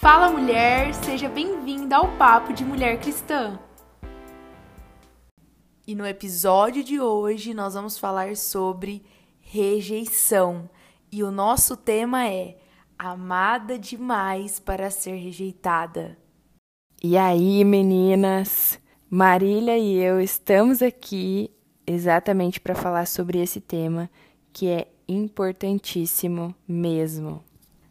Fala mulher, seja bem-vinda ao Papo de Mulher Cristã. E no episódio de hoje nós vamos falar sobre rejeição. E o nosso tema é Amada demais para ser rejeitada. E aí, meninas? Marília e eu estamos aqui exatamente para falar sobre esse tema que é importantíssimo mesmo.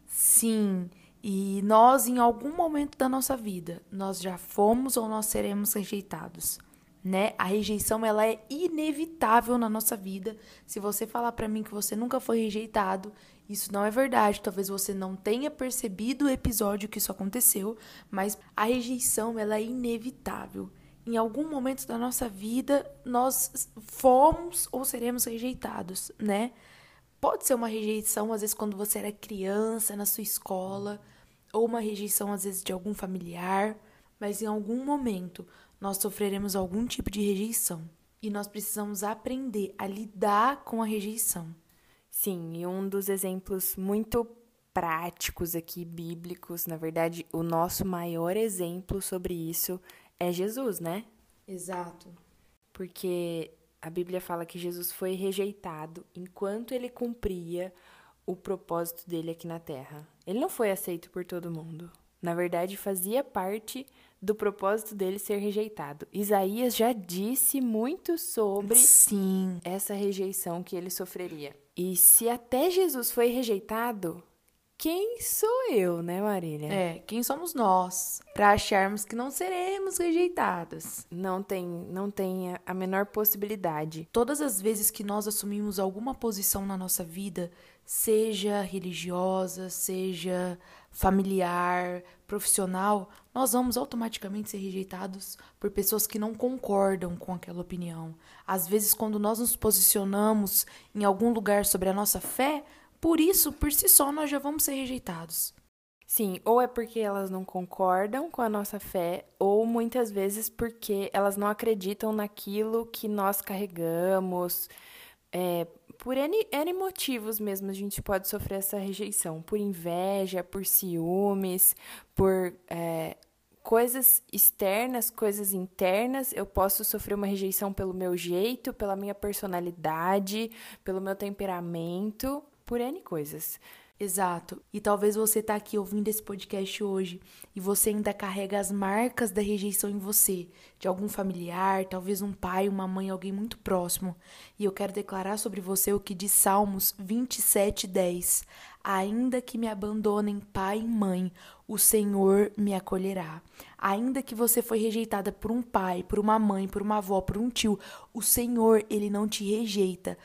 Sim, e nós, em algum momento da nossa vida, nós já fomos ou nós seremos rejeitados, né? A rejeição, ela é inevitável na nossa vida. Se você falar para mim que você nunca foi rejeitado, isso não é verdade. Talvez você não tenha percebido o episódio que isso aconteceu, mas a rejeição, ela é inevitável. Em algum momento da nossa vida, nós fomos ou seremos rejeitados, né? Pode ser uma rejeição, às vezes, quando você era criança, na sua escola ou uma rejeição às vezes de algum familiar, mas em algum momento nós sofreremos algum tipo de rejeição e nós precisamos aprender a lidar com a rejeição. Sim, e um dos exemplos muito práticos aqui bíblicos, na verdade, o nosso maior exemplo sobre isso é Jesus, né? Exato. Porque a Bíblia fala que Jesus foi rejeitado enquanto ele cumpria o propósito dele aqui na Terra. Ele não foi aceito por todo mundo. Na verdade, fazia parte do propósito dele ser rejeitado. Isaías já disse muito sobre Sim. essa rejeição que ele sofreria. E se até Jesus foi rejeitado, quem sou eu, né, Marília? É, quem somos nós para acharmos que não seremos rejeitados? Não tem, não tem a menor possibilidade. Todas as vezes que nós assumimos alguma posição na nossa vida, seja religiosa, seja familiar, profissional, nós vamos automaticamente ser rejeitados por pessoas que não concordam com aquela opinião. Às vezes, quando nós nos posicionamos em algum lugar sobre a nossa fé, por isso, por si só, nós já vamos ser rejeitados. Sim, ou é porque elas não concordam com a nossa fé, ou muitas vezes porque elas não acreditam naquilo que nós carregamos, é, por N, N motivos mesmo a gente pode sofrer essa rejeição. Por inveja, por ciúmes, por é, coisas externas, coisas internas. Eu posso sofrer uma rejeição pelo meu jeito, pela minha personalidade, pelo meu temperamento, por N coisas. Exato. E talvez você tá aqui ouvindo esse podcast hoje e você ainda carrega as marcas da rejeição em você, de algum familiar, talvez um pai, uma mãe, alguém muito próximo. E eu quero declarar sobre você o que diz Salmos 27:10. Ainda que me abandonem pai e mãe, o Senhor me acolherá. Ainda que você foi rejeitada por um pai, por uma mãe, por uma avó, por um tio, o Senhor, ele não te rejeita.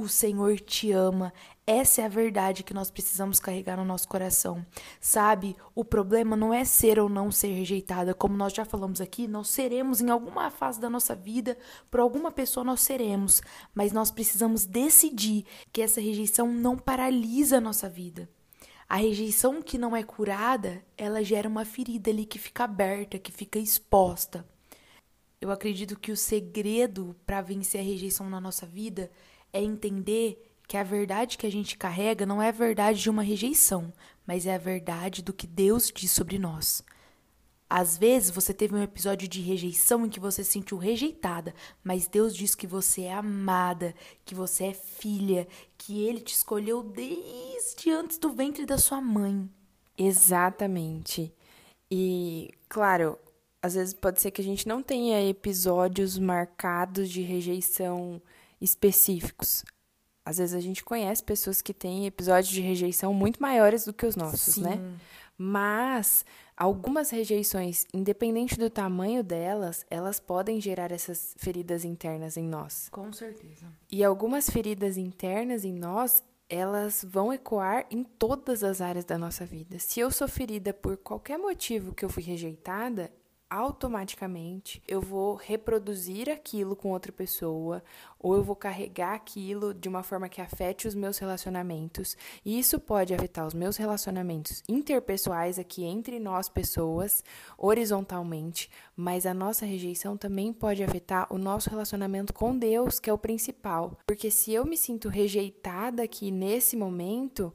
O Senhor te ama. Essa é a verdade que nós precisamos carregar no nosso coração. Sabe, o problema não é ser ou não ser rejeitada. Como nós já falamos aqui, nós seremos em alguma fase da nossa vida, por alguma pessoa nós seremos. Mas nós precisamos decidir que essa rejeição não paralisa a nossa vida. A rejeição que não é curada, ela gera uma ferida ali que fica aberta, que fica exposta. Eu acredito que o segredo para vencer a rejeição na nossa vida é entender que a verdade que a gente carrega não é a verdade de uma rejeição, mas é a verdade do que Deus diz sobre nós. Às vezes você teve um episódio de rejeição em que você se sentiu rejeitada, mas Deus diz que você é amada, que você é filha, que Ele te escolheu desde antes do ventre da sua mãe. Exatamente. E, claro, às vezes pode ser que a gente não tenha episódios marcados de rejeição específicos. Às vezes a gente conhece pessoas que têm episódios de rejeição muito maiores do que os nossos, Sim. né? Mas algumas rejeições, independente do tamanho delas, elas podem gerar essas feridas internas em nós. Com certeza. E algumas feridas internas em nós, elas vão ecoar em todas as áreas da nossa vida. Se eu sou ferida por qualquer motivo que eu fui rejeitada, automaticamente eu vou reproduzir aquilo com outra pessoa, ou eu vou carregar aquilo de uma forma que afete os meus relacionamentos. E isso pode afetar os meus relacionamentos interpessoais aqui entre nós pessoas, horizontalmente, mas a nossa rejeição também pode afetar o nosso relacionamento com Deus, que é o principal. Porque se eu me sinto rejeitada aqui nesse momento,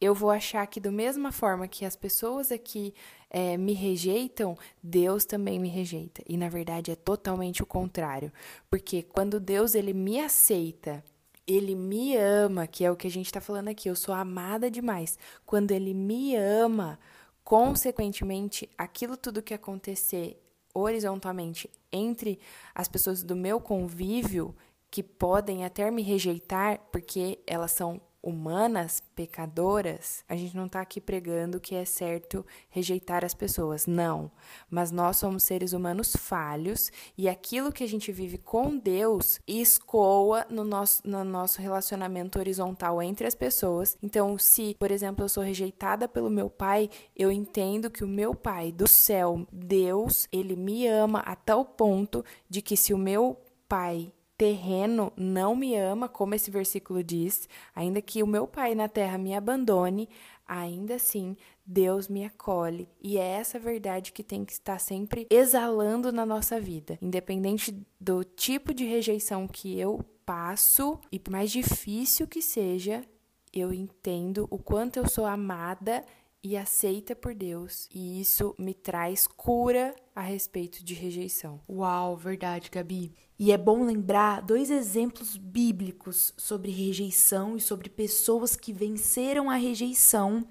eu vou achar que, da mesma forma que as pessoas aqui é, me rejeitam, Deus também me rejeita. E na verdade é totalmente o contrário. Porque quando Deus ele me aceita, ele me ama, que é o que a gente está falando aqui, eu sou amada demais. Quando ele me ama, consequentemente, aquilo tudo que acontecer horizontalmente entre as pessoas do meu convívio, que podem até me rejeitar porque elas são humanas, pecadoras, a gente não está aqui pregando que é certo rejeitar as pessoas, não. Mas nós somos seres humanos falhos e aquilo que a gente vive com Deus escoa no nosso, no nosso relacionamento horizontal entre as pessoas. Então, se, por exemplo, eu sou rejeitada pelo meu pai, eu entendo que o meu pai do céu, Deus, ele me ama a tal ponto de que se o meu pai terreno não me ama, como esse versículo diz, ainda que o meu pai na terra me abandone, ainda assim Deus me acolhe. E é essa verdade que tem que estar sempre exalando na nossa vida, independente do tipo de rejeição que eu passo e por mais difícil que seja, eu entendo o quanto eu sou amada e aceita por Deus, e isso me traz cura a respeito de rejeição. Uau, verdade, Gabi. E é bom lembrar dois exemplos bíblicos sobre rejeição e sobre pessoas que venceram a rejeição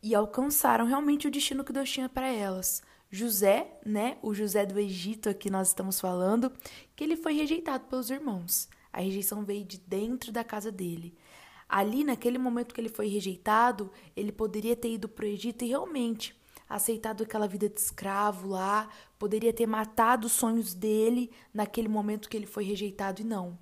e alcançaram realmente o destino que Deus tinha para elas. José, né, o José do Egito que nós estamos falando, que ele foi rejeitado pelos irmãos. A rejeição veio de dentro da casa dele. Ali, naquele momento que ele foi rejeitado, ele poderia ter ido para o Egito e realmente aceitado aquela vida de escravo lá, poderia ter matado os sonhos dele naquele momento que ele foi rejeitado e não.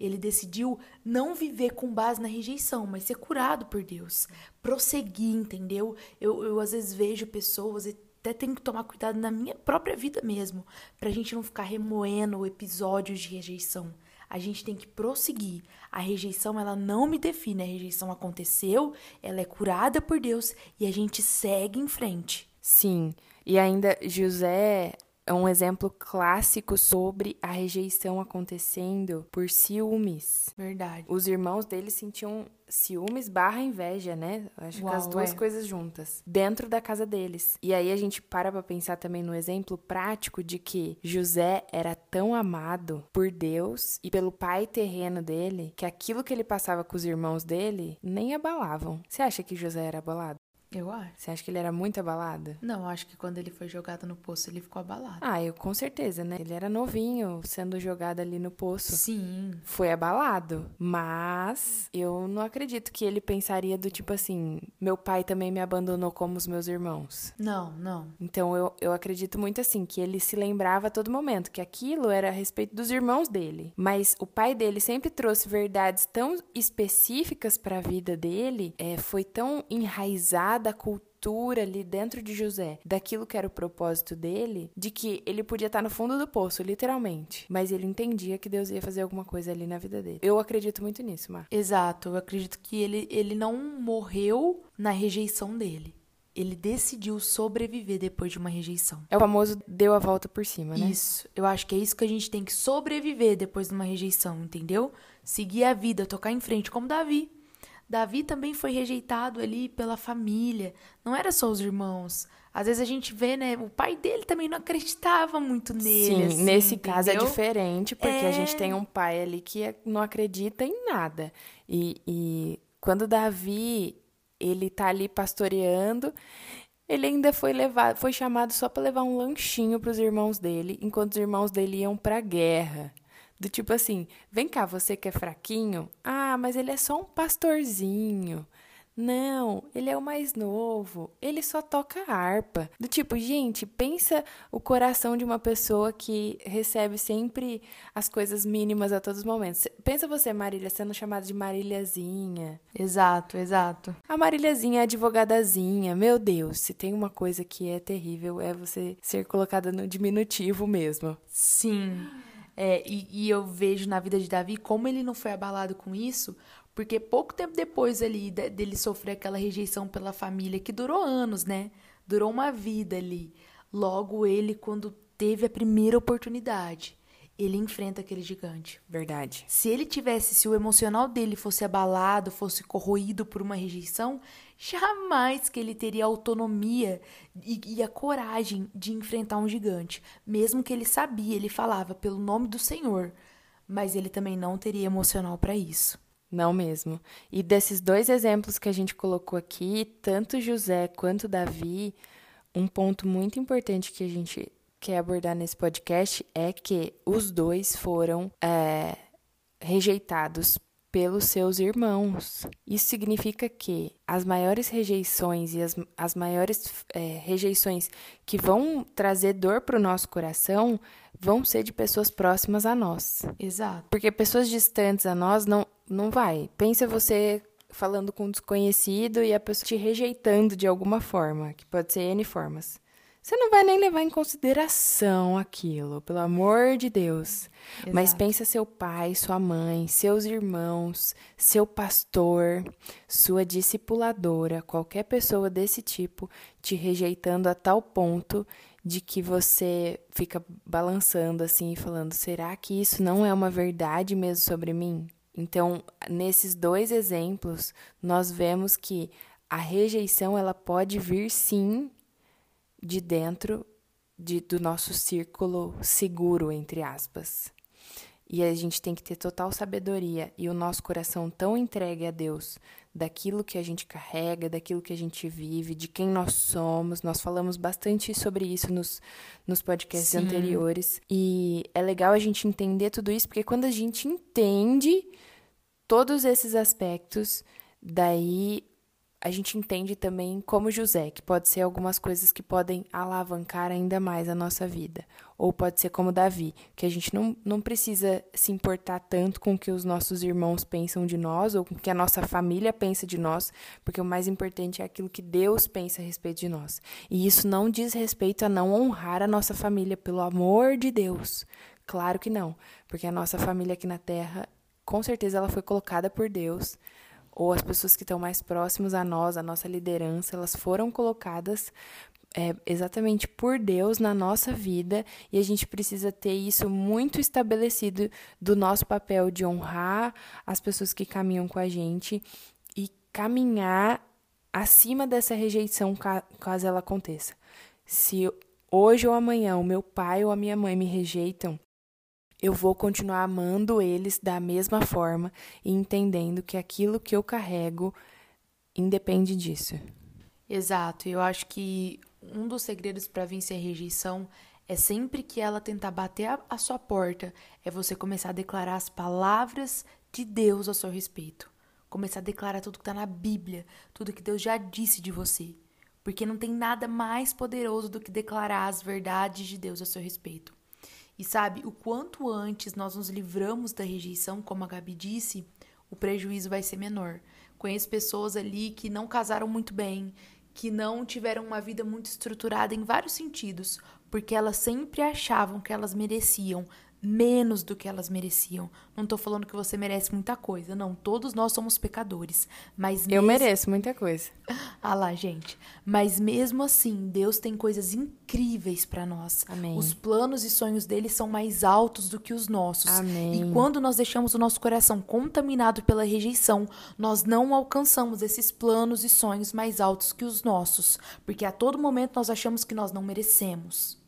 Ele decidiu não viver com base na rejeição, mas ser curado por Deus. Prosseguir, entendeu? Eu, eu às vezes vejo pessoas até tenho que tomar cuidado na minha própria vida mesmo, pra gente não ficar remoendo episódios de rejeição a gente tem que prosseguir. A rejeição, ela não me define. A rejeição aconteceu, ela é curada por Deus e a gente segue em frente. Sim. E ainda José é um exemplo clássico sobre a rejeição acontecendo por ciúmes. Verdade. Os irmãos dele sentiam ciúmes barra inveja, né? Acho Uau, que as duas é. coisas juntas. Dentro da casa deles. E aí a gente para pra pensar também no exemplo prático de que José era tão amado por Deus e pelo pai terreno dele que aquilo que ele passava com os irmãos dele nem abalavam. Você acha que José era abalado? Eu acho. Você acha que ele era muito abalado? Não, acho que quando ele foi jogado no poço, ele ficou abalado. Ah, eu com certeza, né? Ele era novinho, sendo jogado ali no poço. Sim. Foi abalado. Mas eu não acredito que ele pensaria do tipo assim: meu pai também me abandonou como os meus irmãos. Não, não. Então eu, eu acredito muito assim, que ele se lembrava a todo momento que aquilo era a respeito dos irmãos dele. Mas o pai dele sempre trouxe verdades tão específicas para a vida dele, é, foi tão enraizado da cultura ali dentro de José, daquilo que era o propósito dele, de que ele podia estar no fundo do poço, literalmente, mas ele entendia que Deus ia fazer alguma coisa ali na vida dele. Eu acredito muito nisso, Mar. Exato, eu acredito que ele, ele não morreu na rejeição dele. Ele decidiu sobreviver depois de uma rejeição. É o famoso deu a volta por cima, né? Isso. Eu acho que é isso que a gente tem que sobreviver depois de uma rejeição, entendeu? Seguir a vida, tocar em frente, como Davi. Davi também foi rejeitado ali pela família, não era só os irmãos. Às vezes a gente vê, né, o pai dele também não acreditava muito nele. Sim, assim, nesse entendeu? caso é diferente, porque é... a gente tem um pai ali que é, não acredita em nada. E, e quando Davi, ele tá ali pastoreando, ele ainda foi levado, foi chamado só para levar um lanchinho para os irmãos dele, enquanto os irmãos dele iam para a guerra. Do tipo assim, vem cá, você que é fraquinho? Ah, mas ele é só um pastorzinho. Não, ele é o mais novo. Ele só toca harpa. Do tipo, gente, pensa o coração de uma pessoa que recebe sempre as coisas mínimas a todos os momentos. Pensa você, Marília, sendo chamada de Maríliazinha. Exato, exato. A Maríliazinha é advogadazinha. Meu Deus, se tem uma coisa que é terrível é você ser colocada no diminutivo mesmo. Sim. É, e, e, eu vejo na vida de Davi como ele não foi abalado com isso, porque pouco tempo depois ali dele sofrer aquela rejeição pela família, que durou anos, né? Durou uma vida ali. Logo ele, quando teve a primeira oportunidade, ele enfrenta aquele gigante. Verdade. Se ele tivesse, se o emocional dele fosse abalado, fosse corroído por uma rejeição, jamais que ele teria a autonomia e, e, a coragem de enfrentar um gigante. Mesmo que ele sabia, ele falava pelo nome do Senhor, mas ele também não teria emocional para isso. Não mesmo. E desses dois exemplos que a gente colocou aqui, tanto José quanto Davi, um ponto muito importante que a gente quer abordar nesse podcast é que os dois foram é, rejeitados pelos seus irmãos. Isso significa que as maiores rejeições e as, as maiores é, rejeições que vão trazer dor para o nosso coração vão ser de pessoas próximas a nós. Exato. Porque pessoas distantes a nós não, não vai. Pensa você falando com um desconhecido e a pessoa te rejeitando de alguma forma, que pode ser N formas. Você não vai nem levar em consideração aquilo, pelo amor de Deus. Exato. Mas pensa seu pai, sua mãe, seus irmãos, seu pastor, sua discipuladora, qualquer pessoa desse tipo te rejeitando a tal ponto de que você fica balançando assim e falando: será que isso não é uma verdade mesmo sobre mim? Então, nesses dois exemplos, nós vemos que a rejeição ela pode vir sim de dentro de, do nosso círculo seguro, entre aspas. E a gente tem que ter total sabedoria e o nosso coração tão entregue a Deus daquilo que a gente carrega, daquilo que a gente vive, de quem nós somos. Nós falamos bastante sobre isso nos, nos podcasts Sim. anteriores. E é legal a gente entender tudo isso, porque quando a gente entende todos esses aspectos, daí a gente entende também como José, que pode ser algumas coisas que podem alavancar ainda mais a nossa vida. Ou pode ser como Davi, que a gente não, não precisa se importar tanto com o que os nossos irmãos pensam de nós, ou com o que a nossa família pensa de nós, porque o mais importante é aquilo que Deus pensa a respeito de nós. E isso não diz respeito a não honrar a nossa família, pelo amor de Deus. Claro que não, porque a nossa família aqui na Terra, com certeza ela foi colocada por Deus ou as pessoas que estão mais próximas a nós, a nossa liderança, elas foram colocadas é, exatamente por Deus na nossa vida e a gente precisa ter isso muito estabelecido do nosso papel de honrar as pessoas que caminham com a gente e caminhar acima dessa rejeição caso ela aconteça. Se hoje ou amanhã o meu pai ou a minha mãe me rejeitam, eu vou continuar amando eles da mesma forma e entendendo que aquilo que eu carrego independe disso. Exato. Eu acho que um dos segredos para vencer a rejeição é sempre que ela tentar bater a, a sua porta, é você começar a declarar as palavras de Deus a seu respeito. Começar a declarar tudo que está na Bíblia, tudo que Deus já disse de você. Porque não tem nada mais poderoso do que declarar as verdades de Deus a seu respeito. E sabe, o quanto antes nós nos livramos da rejeição, como a Gabi disse, o prejuízo vai ser menor. Conheço pessoas ali que não casaram muito bem, que não tiveram uma vida muito estruturada em vários sentidos, porque elas sempre achavam que elas mereciam menos do que elas mereciam. Não tô falando que você merece muita coisa, não. Todos nós somos pecadores, mas Eu mereço muita coisa. ah lá, gente. Mas mesmo assim, Deus tem coisas incríveis para nós. Amém. Os planos e sonhos dele são mais altos do que os nossos. Amém. E quando nós deixamos o nosso coração contaminado pela rejeição, nós não alcançamos esses planos e sonhos mais altos que os nossos, porque a todo momento nós achamos que nós não merecemos.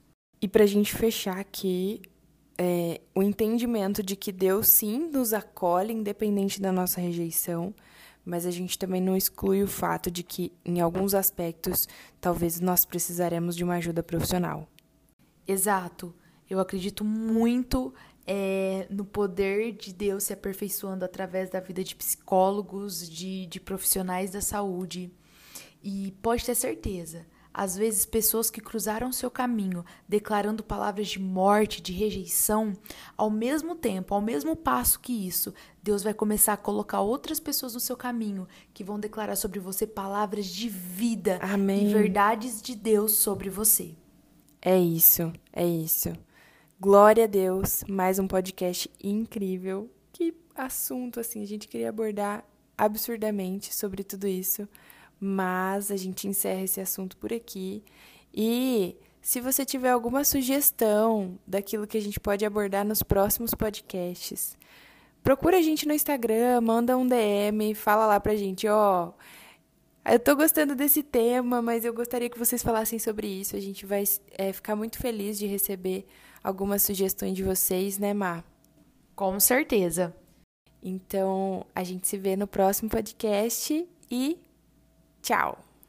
E pra gente fechar aqui, é, o entendimento de que Deus sim nos acolhe, independente da nossa rejeição, mas a gente também não exclui o fato de que, em alguns aspectos, talvez nós precisaremos de uma ajuda profissional. Exato. Eu acredito muito é, no poder de Deus se aperfeiçoando através da vida de psicólogos, de, de profissionais da saúde. E pode ter certeza, às vezes, pessoas que cruzaram seu caminho declarando palavras de morte, de rejeição, ao mesmo tempo, ao mesmo passo que isso, Deus vai começar a colocar outras pessoas no seu caminho que vão declarar sobre você palavras de vida Amém. e verdades de Deus sobre você. É isso, é isso. Glória a Deus, mais um podcast incrível. Que assunto assim, a gente queria abordar absurdamente sobre tudo isso mas a gente encerra esse assunto por aqui. E Se você tiver alguma sugestão daquilo que a gente pode abordar nos próximos podcasts, procura a gente no Instagram, manda um DM, fala lá pra gente, ó. Eu tô gostando desse tema, mas eu gostaria que vocês falassem sobre isso. A gente vai é, ficar muito feliz de receber algumas sugestões de vocês, né, Mar? Com certeza. Então, a gente se vê no próximo podcast e tchau!